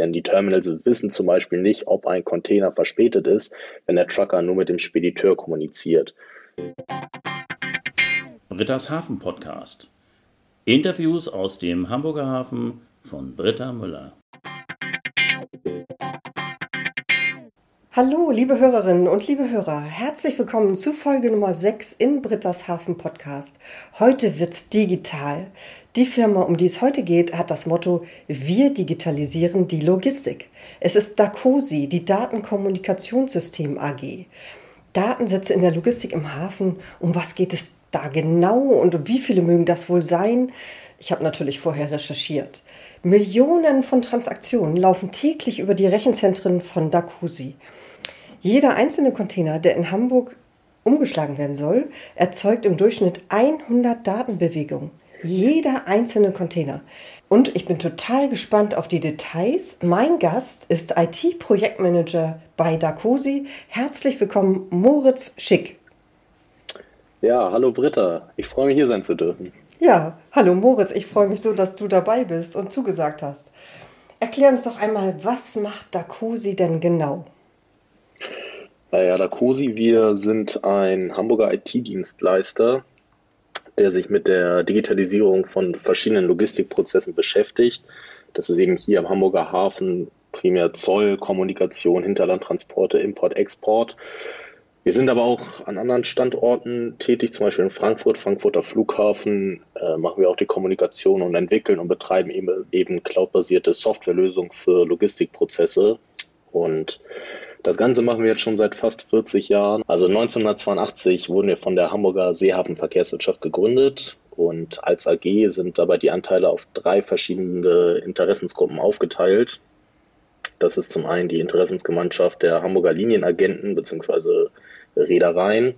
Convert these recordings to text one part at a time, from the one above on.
Denn die Terminals wissen zum Beispiel nicht, ob ein Container verspätet ist, wenn der Trucker nur mit dem Spediteur kommuniziert. Britta's Hafen Podcast. Interviews aus dem Hamburger Hafen von Britta Müller. Hallo, liebe Hörerinnen und liebe Hörer, herzlich willkommen zu Folge Nummer 6 in Britta's Hafen Podcast. Heute wird's digital. Die Firma, um die es heute geht, hat das Motto Wir digitalisieren die Logistik. Es ist Dacosi, die Datenkommunikationssystem AG. Datensätze in der Logistik im Hafen, um was geht es da genau und wie viele mögen das wohl sein? Ich habe natürlich vorher recherchiert. Millionen von Transaktionen laufen täglich über die Rechenzentren von Dacosi. Jeder einzelne Container, der in Hamburg umgeschlagen werden soll, erzeugt im Durchschnitt 100 Datenbewegungen. Jeder einzelne Container. Und ich bin total gespannt auf die Details. Mein Gast ist IT-Projektmanager bei Dacosi. Herzlich willkommen, Moritz Schick. Ja, hallo Britta. Ich freue mich, hier sein zu dürfen. Ja, hallo Moritz. Ich freue mich so, dass du dabei bist und zugesagt hast. Erklär uns doch einmal, was macht Dacosi denn genau? Naja, Dacosi, wir sind ein Hamburger IT-Dienstleister, der sich mit der Digitalisierung von verschiedenen Logistikprozessen beschäftigt. Das ist eben hier am Hamburger Hafen primär Zoll, Kommunikation, Hinterlandtransporte, Import, Export. Wir sind aber auch an anderen Standorten tätig, zum Beispiel in Frankfurt, Frankfurter Flughafen, äh, machen wir auch die Kommunikation und entwickeln und betreiben eben, eben cloudbasierte Softwarelösungen für Logistikprozesse. Und das Ganze machen wir jetzt schon seit fast 40 Jahren. Also 1982 wurden wir von der Hamburger Seehafen-Verkehrswirtschaft gegründet und als AG sind dabei die Anteile auf drei verschiedene Interessensgruppen aufgeteilt. Das ist zum einen die Interessensgemeinschaft der Hamburger Linienagenten bzw. Reedereien.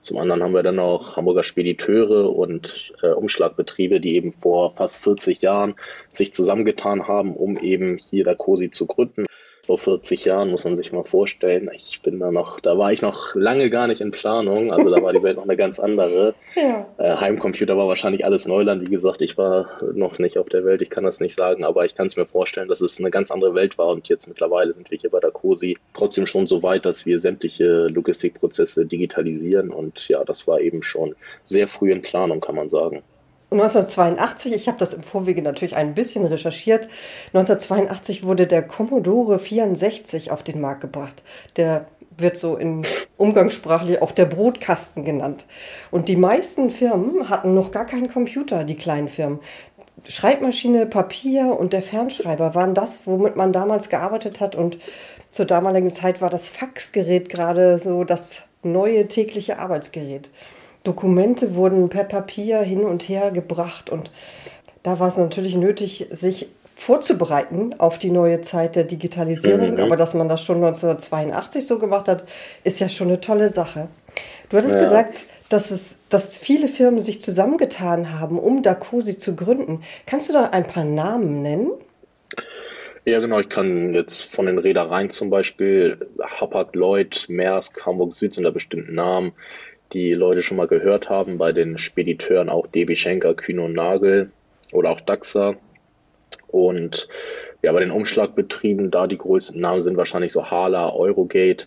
Zum anderen haben wir dann auch Hamburger Spediteure und äh, Umschlagbetriebe, die eben vor fast 40 Jahren sich zusammengetan haben, um eben hier der COSI zu gründen vor 40 Jahren, muss man sich mal vorstellen. Ich bin da noch, da war ich noch lange gar nicht in Planung, also da war die Welt noch eine ganz andere. Ja. Äh, Heimcomputer war wahrscheinlich alles Neuland, wie gesagt, ich war noch nicht auf der Welt, ich kann das nicht sagen, aber ich kann es mir vorstellen, dass es eine ganz andere Welt war und jetzt mittlerweile sind wir hier bei der COSI trotzdem schon so weit, dass wir sämtliche Logistikprozesse digitalisieren und ja, das war eben schon sehr früh in Planung, kann man sagen. 1982, ich habe das im Vorwege natürlich ein bisschen recherchiert, 1982 wurde der Commodore 64 auf den Markt gebracht. Der wird so in umgangssprachlich auch der Brotkasten genannt. Und die meisten Firmen hatten noch gar keinen Computer, die kleinen Firmen. Schreibmaschine, Papier und der Fernschreiber waren das, womit man damals gearbeitet hat. Und zur damaligen Zeit war das Faxgerät gerade so das neue tägliche Arbeitsgerät. Dokumente wurden per Papier hin und her gebracht und da war es natürlich nötig, sich vorzubereiten auf die neue Zeit der Digitalisierung. Mhm. Aber dass man das schon 1982 so gemacht hat, ist ja schon eine tolle Sache. Du hattest ja. gesagt, dass, es, dass viele Firmen sich zusammengetan haben, um Dacosi zu gründen. Kannst du da ein paar Namen nennen? Ja, genau. Ich kann jetzt von den Reedereien zum Beispiel Hapag-Lloyd, Maersk, Hamburg Süd sind da bestimmten Namen die Leute schon mal gehört haben, bei den Spediteuren auch DB Schenker, Kühne und Nagel oder auch Daxa. Und ja, bei den Umschlagbetrieben, da die größten Namen sind wahrscheinlich so Hala, Eurogate,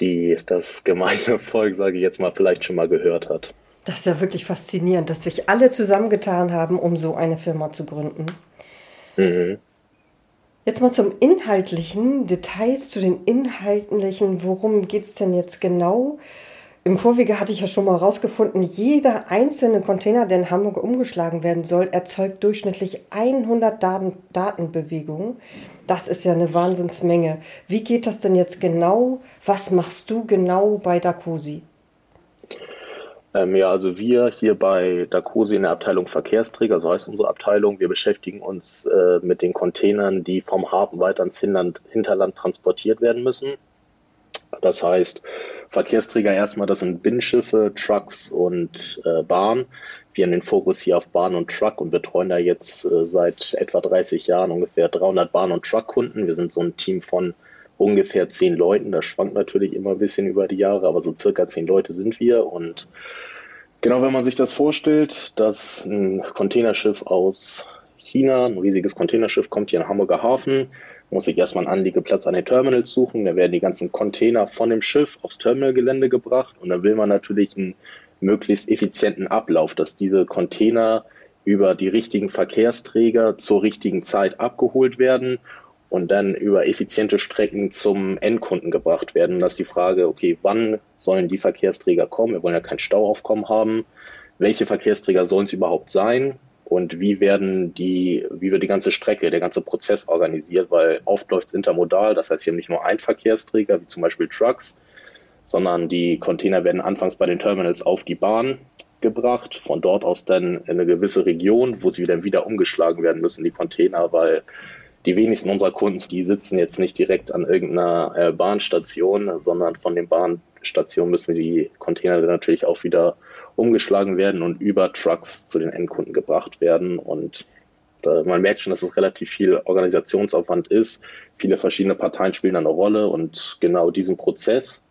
die das gemeine Volk, sage ich jetzt mal, vielleicht schon mal gehört hat. Das ist ja wirklich faszinierend, dass sich alle zusammengetan haben, um so eine Firma zu gründen. Mhm. Jetzt mal zum Inhaltlichen, Details zu den Inhaltlichen. Worum geht es denn jetzt genau? Im Vorwege hatte ich ja schon mal herausgefunden, jeder einzelne Container, der in Hamburg umgeschlagen werden soll, erzeugt durchschnittlich 100 Daten, Datenbewegungen. Das ist ja eine Wahnsinnsmenge. Wie geht das denn jetzt genau? Was machst du genau bei Dacosi? Ähm, ja, also wir hier bei Dacosi in der Abteilung Verkehrsträger, so heißt unsere Abteilung, wir beschäftigen uns äh, mit den Containern, die vom Hafen weiter ins Hinterland transportiert werden müssen. Das heißt, Verkehrsträger erstmal, das sind Binnenschiffe, Trucks und äh, Bahn. Wir haben den Fokus hier auf Bahn und Truck und betreuen da jetzt äh, seit etwa 30 Jahren ungefähr 300 Bahn- und Truck-Kunden. Wir sind so ein Team von ungefähr zehn Leuten. Das schwankt natürlich immer ein bisschen über die Jahre, aber so circa zehn Leute sind wir. Und genau, wenn man sich das vorstellt, dass ein Containerschiff aus China, ein riesiges Containerschiff kommt hier in Hamburger Hafen, muss sich erstmal einen Anliegeplatz an den Terminals suchen, dann werden die ganzen Container von dem Schiff aufs Terminalgelände gebracht und dann will man natürlich einen möglichst effizienten Ablauf, dass diese Container über die richtigen Verkehrsträger zur richtigen Zeit abgeholt werden und dann über effiziente Strecken zum Endkunden gebracht werden. Und das ist die Frage, okay, wann sollen die Verkehrsträger kommen? Wir wollen ja kein Stauaufkommen haben. Welche Verkehrsträger sollen es überhaupt sein? Und wie werden die, wie wird die ganze Strecke, der ganze Prozess organisiert? Weil oft läuft es intermodal, das heißt, wir haben nicht nur einen Verkehrsträger, wie zum Beispiel Trucks, sondern die Container werden anfangs bei den Terminals auf die Bahn gebracht, von dort aus dann in eine gewisse Region, wo sie dann wieder umgeschlagen werden müssen, die Container, weil die wenigsten unserer Kunden, die sitzen jetzt nicht direkt an irgendeiner äh, Bahnstation, sondern von den Bahnstationen müssen die Container dann natürlich auch wieder umgeschlagen werden und über Trucks zu den Endkunden gebracht werden. Und äh, man merkt schon, dass es relativ viel Organisationsaufwand ist. Viele verschiedene Parteien spielen eine Rolle und genau diesen Prozess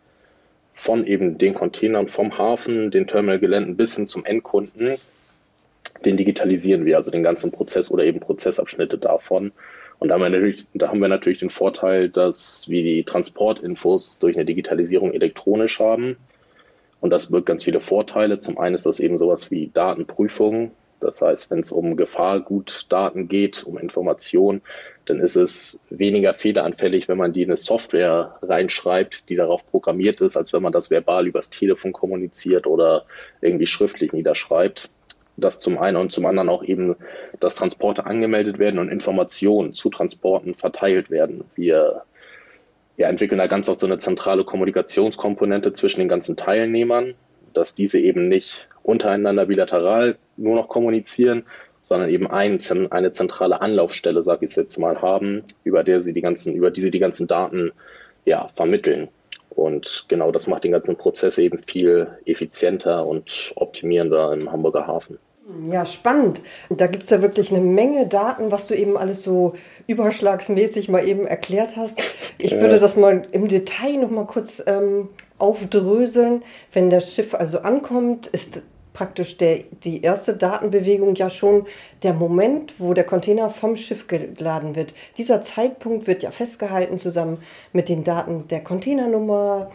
von eben den Containern vom Hafen, den Terminalgeländen bis hin zum Endkunden, den digitalisieren wir, also den ganzen Prozess oder eben Prozessabschnitte davon. Und da haben, wir natürlich, da haben wir natürlich den Vorteil, dass wir die Transportinfos durch eine Digitalisierung elektronisch haben. Und das birgt ganz viele Vorteile. Zum einen ist das eben sowas wie Datenprüfung. Das heißt, wenn es um Gefahrgutdaten geht, um Informationen, dann ist es weniger fehleranfällig, wenn man die in eine Software reinschreibt, die darauf programmiert ist, als wenn man das verbal übers Telefon kommuniziert oder irgendwie schriftlich niederschreibt. Das zum einen und zum anderen auch eben, dass Transporte angemeldet werden und Informationen zu Transporten verteilt werden. Wir, wir entwickeln da ganz oft so eine zentrale Kommunikationskomponente zwischen den ganzen Teilnehmern, dass diese eben nicht untereinander bilateral nur noch kommunizieren, sondern eben ein, eine zentrale Anlaufstelle, sage ich jetzt mal, haben, über der sie die ganzen, über die sie die ganzen Daten ja, vermitteln. Und genau das macht den ganzen Prozess eben viel effizienter und optimierender im Hamburger Hafen. Ja, spannend. Da gibt es ja wirklich eine Menge Daten, was du eben alles so überschlagsmäßig mal eben erklärt hast. Ich ja. würde das mal im Detail noch mal kurz ähm, aufdröseln. Wenn das Schiff also ankommt, ist praktisch der, die erste Datenbewegung ja schon der Moment, wo der Container vom Schiff geladen wird. Dieser Zeitpunkt wird ja festgehalten zusammen mit den Daten der Containernummer,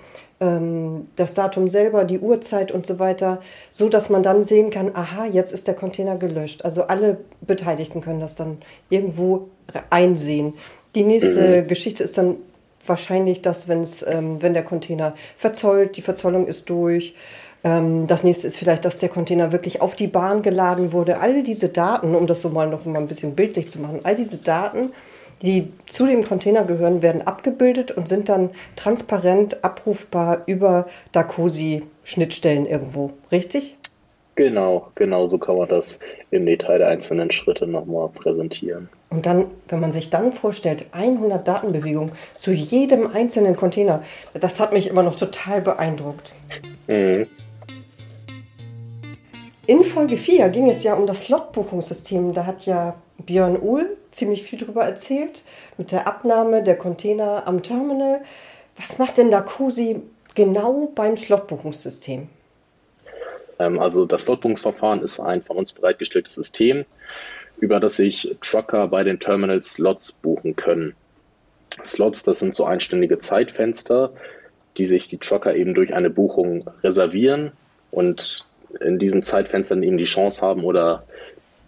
das Datum selber, die Uhrzeit und so weiter, so dass man dann sehen kann, aha, jetzt ist der Container gelöscht. Also alle Beteiligten können das dann irgendwo einsehen. Die nächste mhm. Geschichte ist dann wahrscheinlich das, wenn's, ähm, wenn der Container verzollt, die Verzollung ist durch. Ähm, das nächste ist vielleicht, dass der Container wirklich auf die Bahn geladen wurde. All diese Daten, um das so mal noch mal ein bisschen bildlich zu machen, all diese Daten die zu dem Container gehören, werden abgebildet und sind dann transparent abrufbar über Dacosi-Schnittstellen irgendwo. Richtig? Genau, genau so kann man das im Detail der einzelnen Schritte nochmal präsentieren. Und dann, wenn man sich dann vorstellt, 100 Datenbewegungen zu jedem einzelnen Container, das hat mich immer noch total beeindruckt. Mhm. In Folge 4 ging es ja um das Slotbuchungssystem. Da hat ja Björn Uhl ziemlich viel darüber erzählt, mit der Abnahme der Container am Terminal. Was macht denn Dacosi genau beim Slotbuchungssystem? Ähm, also das Slotbuchungsverfahren ist ein von uns bereitgestelltes System, über das sich Trucker bei den Terminals Slots buchen können. Slots, das sind so einständige Zeitfenster, die sich die Trucker eben durch eine Buchung reservieren und in diesen Zeitfenstern eben die Chance haben oder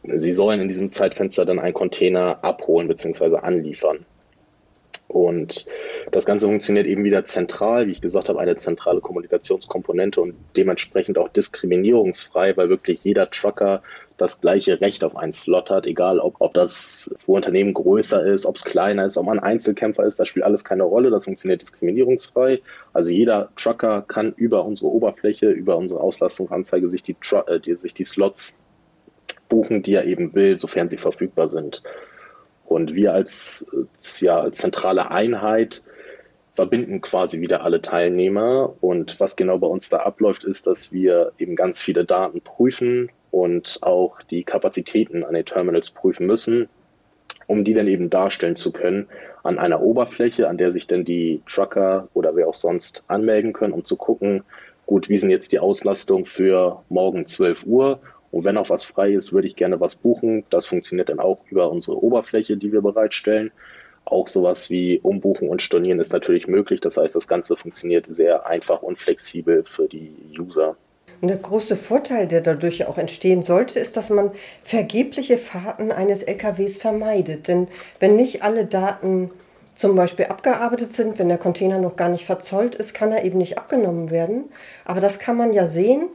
sie sollen in diesem Zeitfenster dann einen Container abholen bzw. anliefern. Und das Ganze funktioniert eben wieder zentral, wie ich gesagt habe, eine zentrale Kommunikationskomponente und dementsprechend auch diskriminierungsfrei, weil wirklich jeder Trucker das gleiche Recht auf einen Slot hat, egal ob, ob das Unternehmen größer ist, ob es kleiner ist, ob man Einzelkämpfer ist, das spielt alles keine Rolle, das funktioniert diskriminierungsfrei. Also jeder Trucker kann über unsere Oberfläche, über unsere Auslastungsanzeige sich die, äh, die, sich die Slots buchen, die er eben will, sofern sie verfügbar sind. Und wir als, ja, als zentrale Einheit verbinden quasi wieder alle Teilnehmer. Und was genau bei uns da abläuft, ist, dass wir eben ganz viele Daten prüfen und auch die Kapazitäten an den Terminals prüfen müssen, um die dann eben darstellen zu können an einer Oberfläche, an der sich dann die Trucker oder wer auch sonst anmelden können, um zu gucken, gut, wie sind jetzt die Auslastung für morgen 12 Uhr Und wenn auch was frei ist, würde ich gerne was buchen. Das funktioniert dann auch über unsere Oberfläche, die wir bereitstellen. Auch sowas wie Umbuchen und Stornieren ist natürlich möglich. Das heißt, das Ganze funktioniert sehr einfach und flexibel für die User. Und der große Vorteil, der dadurch auch entstehen sollte, ist, dass man vergebliche Fahrten eines LKWs vermeidet. Denn wenn nicht alle Daten zum Beispiel abgearbeitet sind, wenn der Container noch gar nicht verzollt ist, kann er eben nicht abgenommen werden. Aber das kann man ja sehen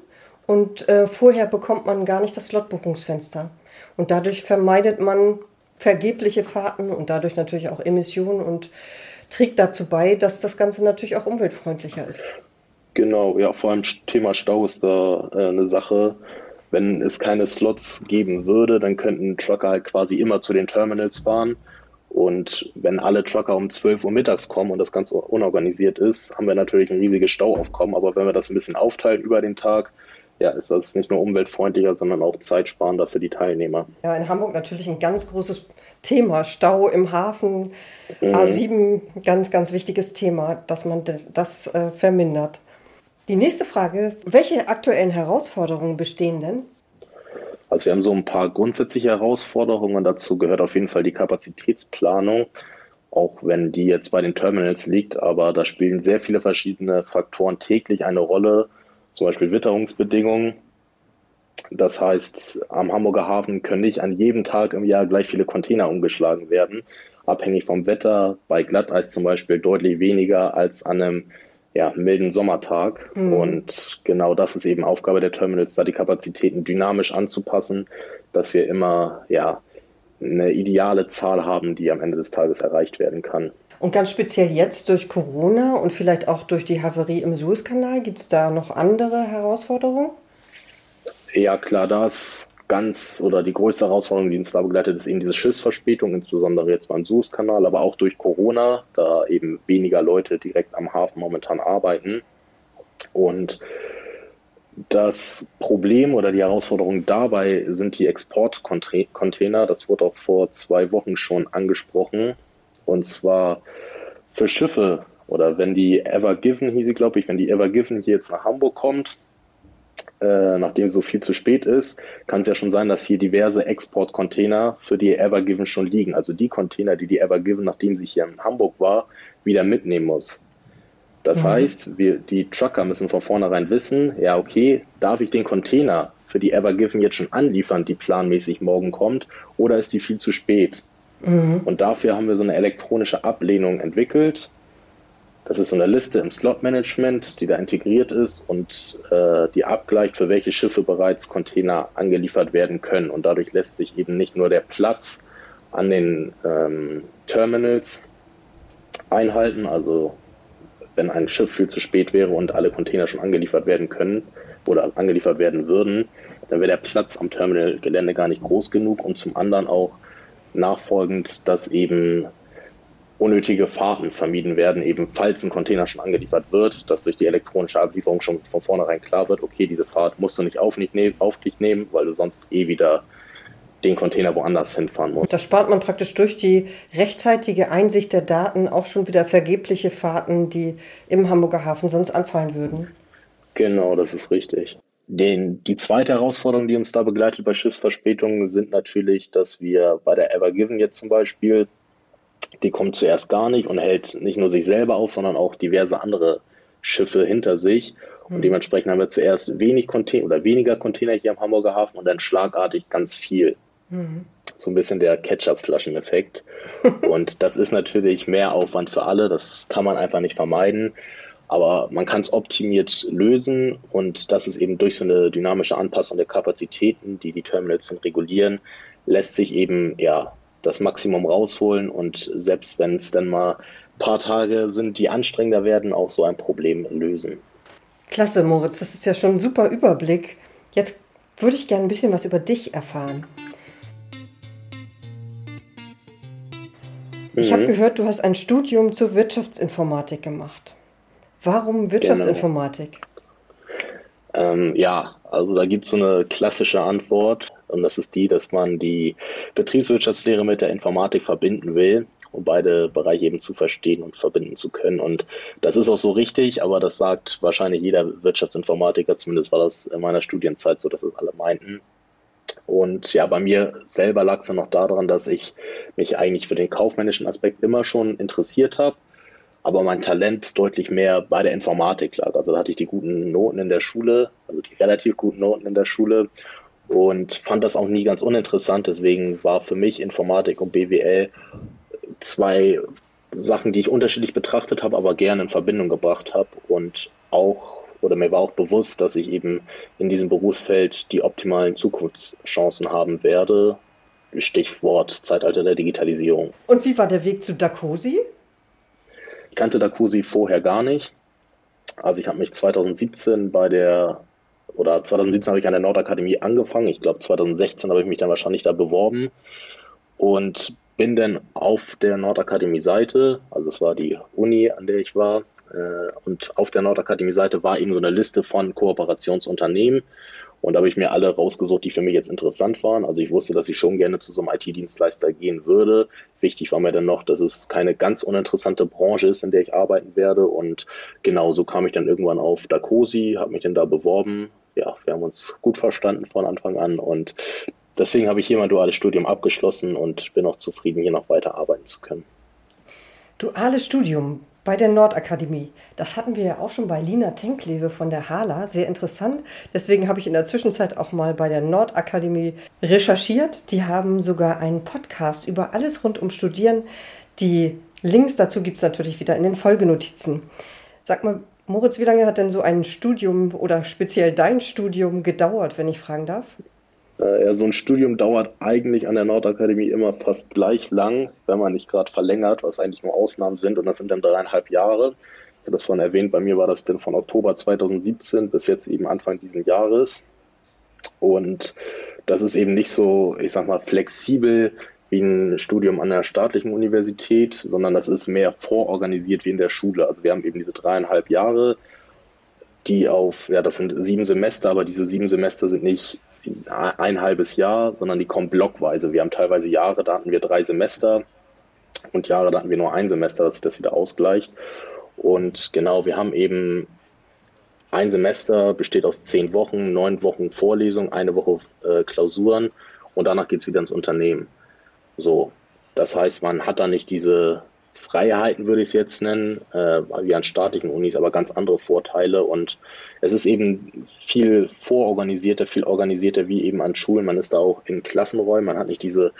und äh, vorher bekommt man gar nicht das Slotbuchungsfenster. Und dadurch vermeidet man vergebliche Fahrten und dadurch natürlich auch Emissionen und trägt dazu bei, dass das Ganze natürlich auch umweltfreundlicher ist. Genau, ja, vor allem Thema Stau ist da äh, eine Sache. Wenn es keine Slots geben würde, dann könnten Trucker halt quasi immer zu den Terminals fahren. Und wenn alle Trucker um 12 Uhr mittags kommen und das Ganze unorganisiert ist, haben wir natürlich ein riesiges Stauaufkommen. Aber wenn wir das ein bisschen aufteilen über den Tag, ja, ist das nicht nur umweltfreundlicher, sondern auch zeitsparender für die Teilnehmer. Ja, in Hamburg natürlich ein ganz großes Thema. Stau im Hafen, mhm. A7, ganz, ganz wichtiges Thema, dass man das äh, vermindert. Die nächste Frage, welche aktuellen Herausforderungen bestehen denn? Also wir haben so ein paar grundsätzliche Herausforderungen. Dazu gehört auf jeden Fall die Kapazitätsplanung, auch wenn die jetzt bei den Terminals liegt. Aber da spielen sehr viele verschiedene Faktoren täglich eine Rolle zum Beispiel Witterungsbedingungen. Das heißt, am Hamburger Hafen können nicht an jedem Tag im Jahr gleich viele Container umgeschlagen werden. Abhängig vom Wetter, bei Glatteis zum Beispiel deutlich weniger als an einem ja, milden Sommertag. Mhm. Und genau das ist eben Aufgabe der Terminals, da die Kapazitäten dynamisch anzupassen, dass wir immer ja, eine ideale Zahl haben, die am Ende des Tages erreicht werden kann. Und ganz speziell jetzt durch Corona und vielleicht auch durch die Havarie im Suezkanal, gibt es da noch andere Herausforderungen? Ja, klar, da ist ganz oder die größte Herausforderung, die uns da begleitet, ist eben diese Schiffsverspätung, insbesondere jetzt beim Suezkanal, aber auch durch Corona, da eben weniger Leute direkt am Hafen momentan arbeiten. Und das Problem oder die Herausforderung dabei sind die Exportcontainer. Das wurde auch vor zwei Wochen schon angesprochen. Und zwar für Schiffe oder wenn die Ever Given, hieß sie, glaube ich, wenn die Ever Given hier jetzt nach Hamburg kommt, äh, nachdem so viel zu spät ist, kann es ja schon sein, dass hier diverse Exportcontainer für die Ever Given schon liegen. Also die Container, die die Ever Given, nachdem sie hier in Hamburg war, wieder mitnehmen muss. Das mhm. heißt, wir, die Trucker müssen von vornherein wissen, ja, okay, darf ich den Container für die Ever Given jetzt schon anliefern, die planmäßig morgen kommt, oder ist die viel zu spät? Mhm. Und dafür haben wir so eine elektronische Ablehnung entwickelt. Das ist eine Liste im Slot-Management, die da integriert ist und äh, die abgleicht, für welche Schiffe bereits Container angeliefert werden können. Und dadurch lässt sich eben nicht nur der Platz an den ähm, Terminals einhalten, also wenn ein Schiff viel zu spät wäre und alle Container schon angeliefert werden können oder angeliefert werden würden, dann wäre der Platz am Terminalgelände gar nicht groß genug und zum anderen auch nachfolgend, dass eben unnötige Fahrten vermieden werden, eben falls ein Container schon angeliefert wird, dass durch die elektronische Ablieferung schon von vornherein klar wird, okay, diese Fahrt musst du nicht auf, nicht ne auf dich nehmen, weil du sonst eh wieder den Container woanders hinfahren musst. Da spart man praktisch durch die rechtzeitige Einsicht der Daten auch schon wieder vergebliche Fahrten, die im Hamburger Hafen sonst anfallen würden. Genau, das ist richtig. Den, die zweite Herausforderung, die uns da begleitet bei Schiffsverspätungen, sind natürlich, dass wir bei der Ever Given jetzt zum Beispiel, die kommt zuerst gar nicht und hält nicht nur sich selber auf, sondern auch diverse andere Schiffe hinter sich. Und hm. dementsprechend haben wir zuerst wenig Container oder weniger Container hier am Hamburger Hafen und dann schlagartig ganz viel. Mhm. So ein bisschen der Ketchup-Flaschen-Effekt. und das ist natürlich mehr Aufwand für alle, das kann man einfach nicht vermeiden. Aber man kann es optimiert lösen und das ist eben durch so eine dynamische Anpassung der Kapazitäten, die die Terminals regulieren, lässt sich eben ja das Maximum rausholen und selbst wenn es dann mal ein paar Tage sind, die anstrengender werden, auch so ein Problem lösen. Klasse, Moritz, das ist ja schon ein super Überblick. Jetzt würde ich gerne ein bisschen was über dich erfahren. Ich habe mhm. gehört, du hast ein Studium zur Wirtschaftsinformatik gemacht. Warum Wirtschaftsinformatik? Genau. Ähm, ja, also da gibt es so eine klassische Antwort und das ist die, dass man die Betriebswirtschaftslehre mit der Informatik verbinden will, um beide Bereiche eben zu verstehen und verbinden zu können. Und das ist auch so richtig, aber das sagt wahrscheinlich jeder Wirtschaftsinformatiker, zumindest war das in meiner Studienzeit so, dass es alle meinten. Und ja, bei mir selber lag es dann noch daran, dass ich mich eigentlich für den kaufmännischen Aspekt immer schon interessiert habe, aber mein Talent deutlich mehr bei der Informatik lag. Also da hatte ich die guten Noten in der Schule, also die relativ guten Noten in der Schule und fand das auch nie ganz uninteressant. Deswegen war für mich Informatik und BWL zwei Sachen, die ich unterschiedlich betrachtet habe, aber gerne in Verbindung gebracht habe und auch oder mir war auch bewusst, dass ich eben in diesem Berufsfeld die optimalen Zukunftschancen haben werde. Stichwort Zeitalter der Digitalisierung. Und wie war der Weg zu Dacosi? Ich kannte Dacosi vorher gar nicht. Also ich habe mich 2017 bei der, oder 2017 habe ich an der Nordakademie angefangen. Ich glaube 2016 habe ich mich dann wahrscheinlich da beworben und bin dann auf der Nordakademie-Seite, also es war die Uni, an der ich war, äh, und auf der Nordakademie-Seite war eben so eine Liste von Kooperationsunternehmen. Und da habe ich mir alle rausgesucht, die für mich jetzt interessant waren. Also ich wusste, dass ich schon gerne zu so einem IT-Dienstleister gehen würde. Wichtig war mir dann noch, dass es keine ganz uninteressante Branche ist, in der ich arbeiten werde. Und genau so kam ich dann irgendwann auf Dacosi, habe mich dann da beworben. Ja, wir haben uns gut verstanden von Anfang an und deswegen habe ich hier mein duales Studium abgeschlossen und bin auch zufrieden, hier noch weiter arbeiten zu können. Duales Studium bei der Nordakademie. Das hatten wir ja auch schon bei Lina Tenklewe von der Hala. Sehr interessant. Deswegen habe ich in der Zwischenzeit auch mal bei der Nordakademie recherchiert. Die haben sogar einen Podcast über alles rund um Studieren. Die Links dazu gibt es natürlich wieder in den Folgenotizen. Sag mal, Moritz, wie lange hat denn so ein Studium oder speziell dein Studium gedauert, wenn ich fragen darf? Äh, ja, so ein Studium dauert eigentlich an der Nordakademie immer fast gleich lang, wenn man nicht gerade verlängert, was eigentlich nur Ausnahmen sind. Und das sind dann dreieinhalb Jahre. Ich habe das vorhin erwähnt, bei mir war das dann von Oktober 2017 bis jetzt eben Anfang dieses Jahres. Und das ist eben nicht so, ich sag mal, flexibel wie ein Studium an einer staatlichen Universität, sondern das ist mehr vororganisiert wie in der Schule. Also wir haben eben diese dreieinhalb Jahre, die auf, ja, das sind sieben Semester, aber diese sieben Semester sind nicht ein halbes Jahr, sondern die kommen blockweise. Wir haben teilweise Jahre, da hatten wir drei Semester und Jahre, da hatten wir nur ein Semester, dass sich das wieder ausgleicht. Und genau, wir haben eben ein Semester besteht aus zehn Wochen, neun Wochen Vorlesung, eine Woche äh, Klausuren und danach geht es wieder ins Unternehmen. So, das heißt, man hat da nicht diese Freiheiten, würde ich es jetzt nennen, äh, wie an staatlichen Unis, aber ganz andere Vorteile. Und es ist eben viel vororganisierter, viel organisierter wie eben an Schulen. Man ist da auch in Klassenräumen, man hat nicht diese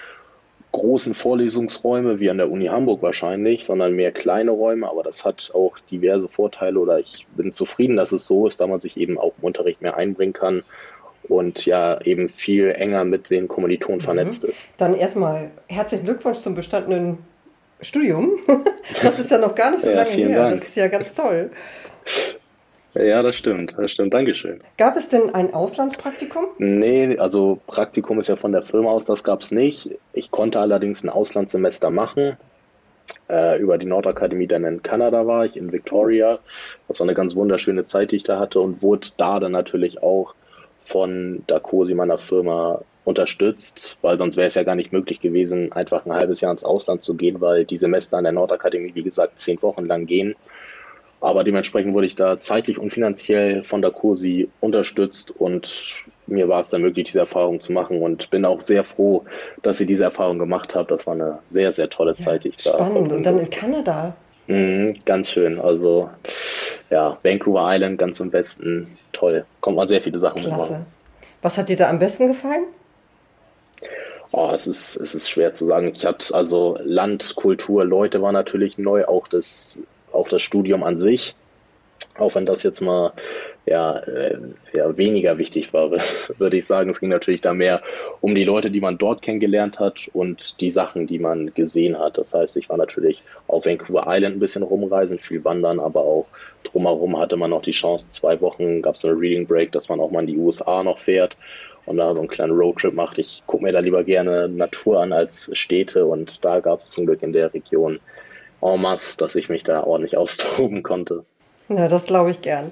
großen Vorlesungsräume wie an der Uni Hamburg wahrscheinlich, sondern mehr kleine Räume, aber das hat auch diverse Vorteile oder ich bin zufrieden, dass es so ist, da man sich eben auch im Unterricht mehr einbringen kann und ja eben viel enger mit den Kommilitonen mhm. vernetzt ist. Dann erstmal herzlichen Glückwunsch zum bestandenen Studium. Das ist ja noch gar nicht so ja, lange her. Dank. Das ist ja ganz toll. Ja, das stimmt. Das stimmt. Dankeschön. Gab es denn ein Auslandspraktikum? Nee, also Praktikum ist ja von der Firma aus, das gab es nicht. Ich konnte allerdings ein Auslandssemester machen. Äh, über die Nordakademie dann in Kanada war ich, in Victoria. Das war eine ganz wunderschöne Zeit, die ich da hatte und wurde da dann natürlich auch von Dacosi, meiner Firma, unterstützt, weil sonst wäre es ja gar nicht möglich gewesen, einfach ein halbes Jahr ins Ausland zu gehen, weil die Semester an der Nordakademie, wie gesagt, zehn Wochen lang gehen. Aber dementsprechend wurde ich da zeitlich und finanziell von Kursi unterstützt und mir war es dann möglich, diese Erfahrung zu machen und bin auch sehr froh, dass ich diese Erfahrung gemacht habe. Das war eine sehr, sehr tolle ja, Zeit. Die ich spannend. Da und dann in Kanada. Mhm, ganz schön. Also ja, Vancouver Island ganz im Westen, toll. Kommt man sehr viele Sachen Klasse. Mitmachen. Was hat dir da am besten gefallen? Oh, es ist, es ist schwer zu sagen. Ich hatte also Land, Kultur, Leute war natürlich neu, auch das, auch das Studium an sich. Auch wenn das jetzt mal ja, äh, ja weniger wichtig war, würde ich sagen. Es ging natürlich da mehr um die Leute, die man dort kennengelernt hat und die Sachen, die man gesehen hat. Das heißt, ich war natürlich auf Vancouver Island ein bisschen rumreisen, viel wandern, aber auch drumherum hatte man noch die Chance, zwei Wochen gab es eine Reading Break, dass man auch mal in die USA noch fährt und da so einen kleinen Roadtrip macht. Ich gucke mir da lieber gerne Natur an als Städte und da gab es zum Glück in der Region en masse, dass ich mich da ordentlich austoben konnte. Ja, das glaube ich gern.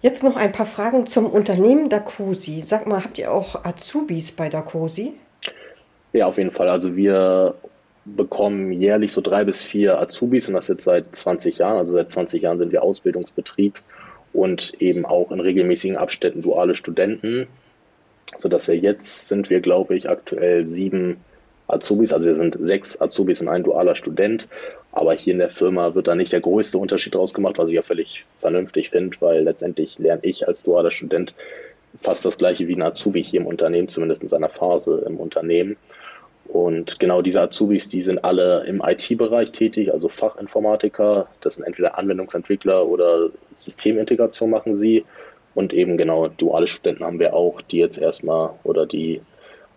Jetzt noch ein paar Fragen zum Unternehmen Dacosi. Sag mal, habt ihr auch Azubis bei Dacosi? Ja, auf jeden Fall. Also wir bekommen jährlich so drei bis vier Azubis und das jetzt seit 20 Jahren. Also seit 20 Jahren sind wir Ausbildungsbetrieb und eben auch in regelmäßigen Abständen duale Studenten. sodass wir jetzt sind wir, glaube ich, aktuell sieben Azubis, also wir sind sechs Azubis und ein dualer Student. Aber hier in der Firma wird da nicht der größte Unterschied draus gemacht, was ich ja völlig vernünftig finde, weil letztendlich lerne ich als dualer Student fast das gleiche wie ein Azubi hier im Unternehmen, zumindest in seiner Phase im Unternehmen. Und genau diese Azubis, die sind alle im IT-Bereich tätig, also Fachinformatiker. Das sind entweder Anwendungsentwickler oder Systemintegration machen sie. Und eben genau duale Studenten haben wir auch, die jetzt erstmal oder die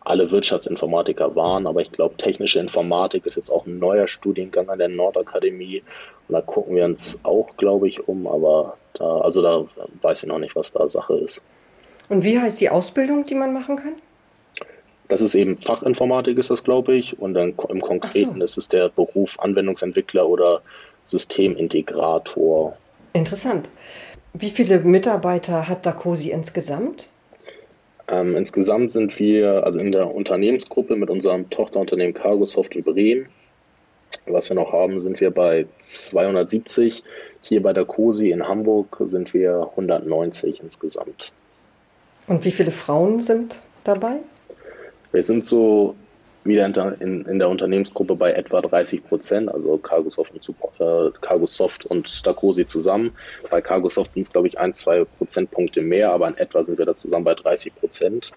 alle Wirtschaftsinformatiker waren, aber ich glaube, technische Informatik ist jetzt auch ein neuer Studiengang an der Nordakademie und da gucken wir uns auch, glaube ich, um, aber da, also da weiß ich noch nicht, was da Sache ist. Und wie heißt die Ausbildung, die man machen kann? Das ist eben Fachinformatik, ist das, glaube ich, und dann im Konkreten so. ist es der Beruf Anwendungsentwickler oder Systemintegrator. Interessant. Wie viele Mitarbeiter hat Dacosi insgesamt? Ähm, insgesamt sind wir also in der Unternehmensgruppe mit unserem Tochterunternehmen Cargosoft in Bremen. Was wir noch haben, sind wir bei 270. Hier bei der COSI in Hamburg sind wir 190 insgesamt. Und wie viele Frauen sind dabei? Wir sind so wieder in, in, der Unternehmensgruppe bei etwa 30 Prozent, also Cargosoft und, äh, Cargosoft und Stacosi zusammen. Bei Cargosoft sind es, glaube ich, ein, zwei Prozentpunkte mehr, aber in etwa sind wir da zusammen bei 30 Prozent.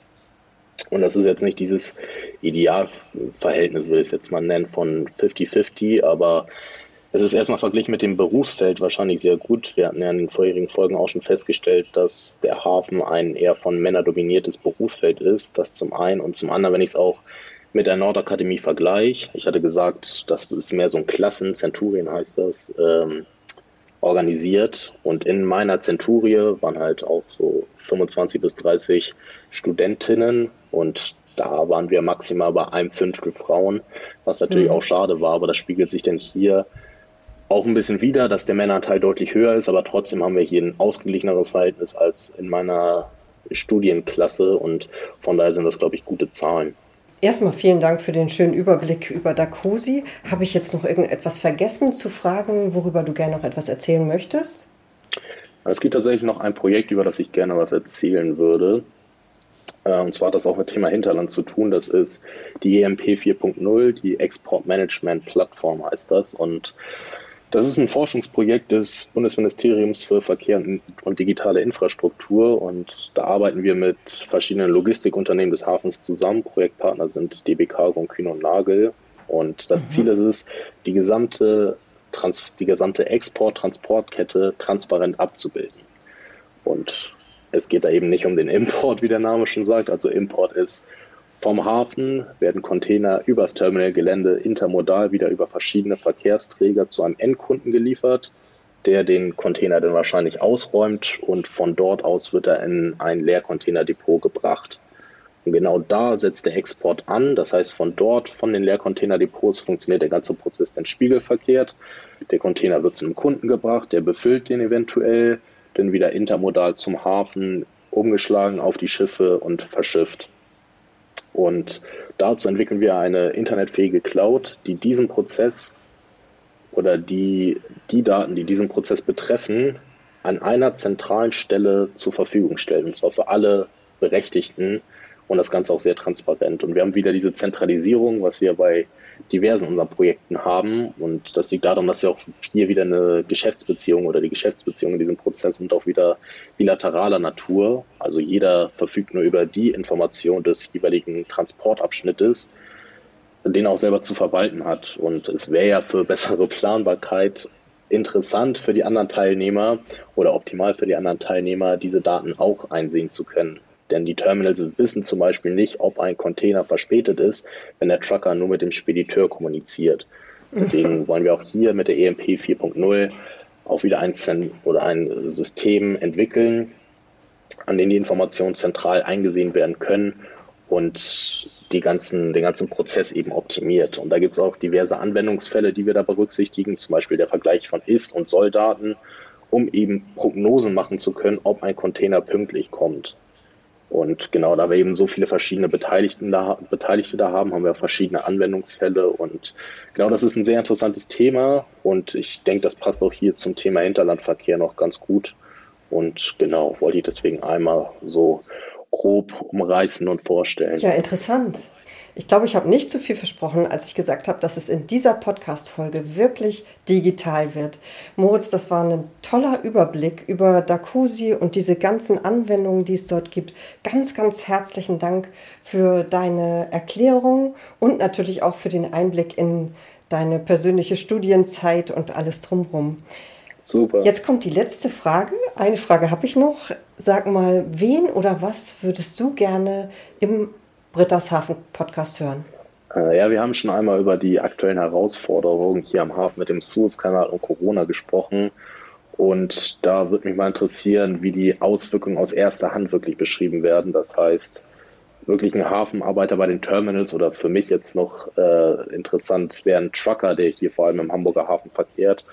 Und das ist jetzt nicht dieses Idealverhältnis, will ich es jetzt mal nennen, von 50-50, aber es ist erstmal verglichen mit dem Berufsfeld wahrscheinlich sehr gut. Wir hatten ja in den vorherigen Folgen auch schon festgestellt, dass der Hafen ein eher von Männern dominiertes Berufsfeld ist. Das zum einen und zum anderen, wenn ich es auch mit der Nordakademie Vergleich. Ich hatte gesagt, das ist mehr so ein Klassen, Centurien heißt das, ähm, organisiert. Und in meiner Zenturie waren halt auch so 25 bis 30 Studentinnen und da waren wir maximal bei einem Fünftel Frauen, was natürlich mhm. auch schade war, aber das spiegelt sich denn hier auch ein bisschen wieder, dass der Männeranteil deutlich höher ist, aber trotzdem haben wir hier ein ausgeglicheneres Verhältnis als in meiner Studienklasse und von daher sind das, glaube ich, gute Zahlen. Erstmal vielen Dank für den schönen Überblick über Dacosi. Habe ich jetzt noch irgendetwas vergessen zu fragen, worüber du gerne noch etwas erzählen möchtest? Es gibt tatsächlich noch ein Projekt, über das ich gerne was erzählen würde. Äh, und zwar hat das auch mit Thema Hinterland zu tun. Das ist die EMP 4.0, die Export Management Plattform heißt das. Und das ist ein Forschungsprojekt des Bundesministeriums für Verkehr und digitale Infrastruktur und da arbeiten wir mit verschiedenen Logistikunternehmen des Hafens zusammen. Projektpartner sind DB Cargo und Kühn und Nagel und das mhm. Ziel ist es, die gesamte, Trans die gesamte Export-Transportkette transparent abzubilden. Und es geht da eben nicht um den Import, wie der Name schon sagt. Also Import ist vom Hafen werden Container übers Terminalgelände intermodal wieder über verschiedene Verkehrsträger zu einem Endkunden geliefert, der den Container dann wahrscheinlich ausräumt und von dort aus wird er in ein Leercontainerdepot gebracht. Und genau da setzt der Export an. Das heißt, von dort, von den Leercontainerdepots, funktioniert der ganze Prozess dann spiegelverkehrt. Der Container wird zu einem Kunden gebracht, der befüllt den eventuell, dann wieder intermodal zum Hafen, umgeschlagen auf die Schiffe und verschifft. Und dazu entwickeln wir eine internetfähige Cloud, die diesen Prozess oder die, die Daten, die diesen Prozess betreffen, an einer zentralen Stelle zur Verfügung stellt. Und zwar für alle Berechtigten und das Ganze auch sehr transparent. Und wir haben wieder diese Zentralisierung, was wir bei diversen unserer Projekten haben. Und das liegt daran, dass wir auch hier wieder eine Geschäftsbeziehung oder die Geschäftsbeziehungen in diesem Prozess sind auch wieder bilateraler Natur. Also jeder verfügt nur über die Information des jeweiligen Transportabschnittes, den er auch selber zu verwalten hat. Und es wäre ja für bessere Planbarkeit interessant für die anderen Teilnehmer oder optimal für die anderen Teilnehmer, diese Daten auch einsehen zu können. Denn die Terminals wissen zum Beispiel nicht, ob ein Container verspätet ist, wenn der Trucker nur mit dem Spediteur kommuniziert. Deswegen wollen wir auch hier mit der EMP 4.0 auch wieder ein, oder ein System entwickeln, an dem die Informationen zentral eingesehen werden können und die ganzen, den ganzen Prozess eben optimiert. Und da gibt es auch diverse Anwendungsfälle, die wir da berücksichtigen, zum Beispiel der Vergleich von Ist- und Soll-Daten, um eben Prognosen machen zu können, ob ein Container pünktlich kommt. Und genau, da wir eben so viele verschiedene Beteiligten da, Beteiligte da haben, haben wir verschiedene Anwendungsfälle. Und genau, das ist ein sehr interessantes Thema. Und ich denke, das passt auch hier zum Thema Hinterlandverkehr noch ganz gut. Und genau, wollte ich deswegen einmal so grob umreißen und vorstellen. Ja, interessant. Ich glaube, ich habe nicht zu viel versprochen, als ich gesagt habe, dass es in dieser Podcast-Folge wirklich digital wird. Moritz, das war ein toller Überblick über Dacusi und diese ganzen Anwendungen, die es dort gibt. Ganz, ganz herzlichen Dank für deine Erklärung und natürlich auch für den Einblick in deine persönliche Studienzeit und alles drumherum. Super. Jetzt kommt die letzte Frage. Eine Frage habe ich noch. Sag mal, wen oder was würdest du gerne im Britta's Hafen Podcast hören? Äh, ja, wir haben schon einmal über die aktuellen Herausforderungen hier am Hafen mit dem Suezkanal und Corona gesprochen. Und da würde mich mal interessieren, wie die Auswirkungen aus erster Hand wirklich beschrieben werden. Das heißt, wirklich ein Hafenarbeiter bei den Terminals oder für mich jetzt noch äh, interessant wäre ein Trucker, der hier vor allem im Hamburger Hafen verkehrt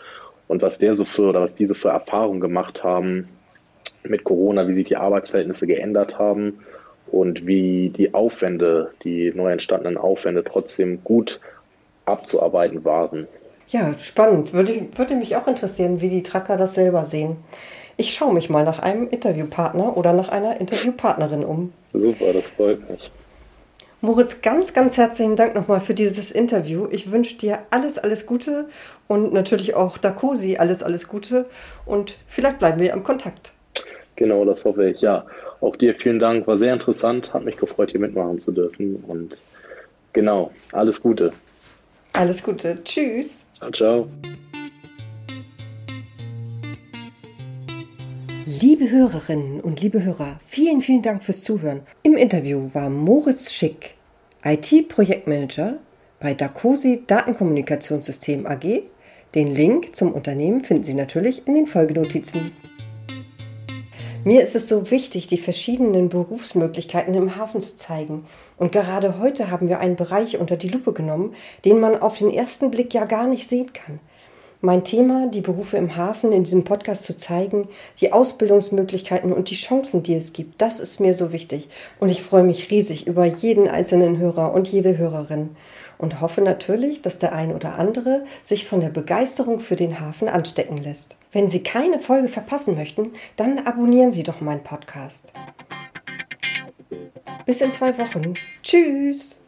und was der so für oder was diese für Erfahrungen gemacht haben mit Corona, wie sich die Arbeitsverhältnisse geändert haben und wie die Aufwände, die neu entstandenen Aufwände trotzdem gut abzuarbeiten waren. Ja, spannend. Würde, würde mich auch interessieren, wie die Tracker das selber sehen. Ich schaue mich mal nach einem Interviewpartner oder nach einer Interviewpartnerin um. Super, das freut mich. Moritz, ganz, ganz herzlichen Dank nochmal für dieses Interview. Ich wünsche dir alles, alles Gute und natürlich auch Dakosi alles, alles Gute und vielleicht bleiben wir im Kontakt. Genau, das hoffe ich, ja. Auch dir vielen Dank, war sehr interessant, hat mich gefreut, hier mitmachen zu dürfen und genau, alles Gute. Alles Gute, tschüss. Ciao, ciao. Liebe Hörerinnen und liebe Hörer, vielen, vielen Dank fürs Zuhören. Im Interview war Moritz Schick, IT-Projektmanager bei Dacosi Datenkommunikationssystem AG. Den Link zum Unternehmen finden Sie natürlich in den Folgenotizen. Mir ist es so wichtig, die verschiedenen Berufsmöglichkeiten im Hafen zu zeigen. Und gerade heute haben wir einen Bereich unter die Lupe genommen, den man auf den ersten Blick ja gar nicht sehen kann. Mein Thema, die Berufe im Hafen in diesem Podcast zu zeigen, die Ausbildungsmöglichkeiten und die Chancen, die es gibt, das ist mir so wichtig. Und ich freue mich riesig über jeden einzelnen Hörer und jede Hörerin und hoffe natürlich, dass der ein oder andere sich von der Begeisterung für den Hafen anstecken lässt. Wenn Sie keine Folge verpassen möchten, dann abonnieren Sie doch meinen Podcast. Bis in zwei Wochen. Tschüss.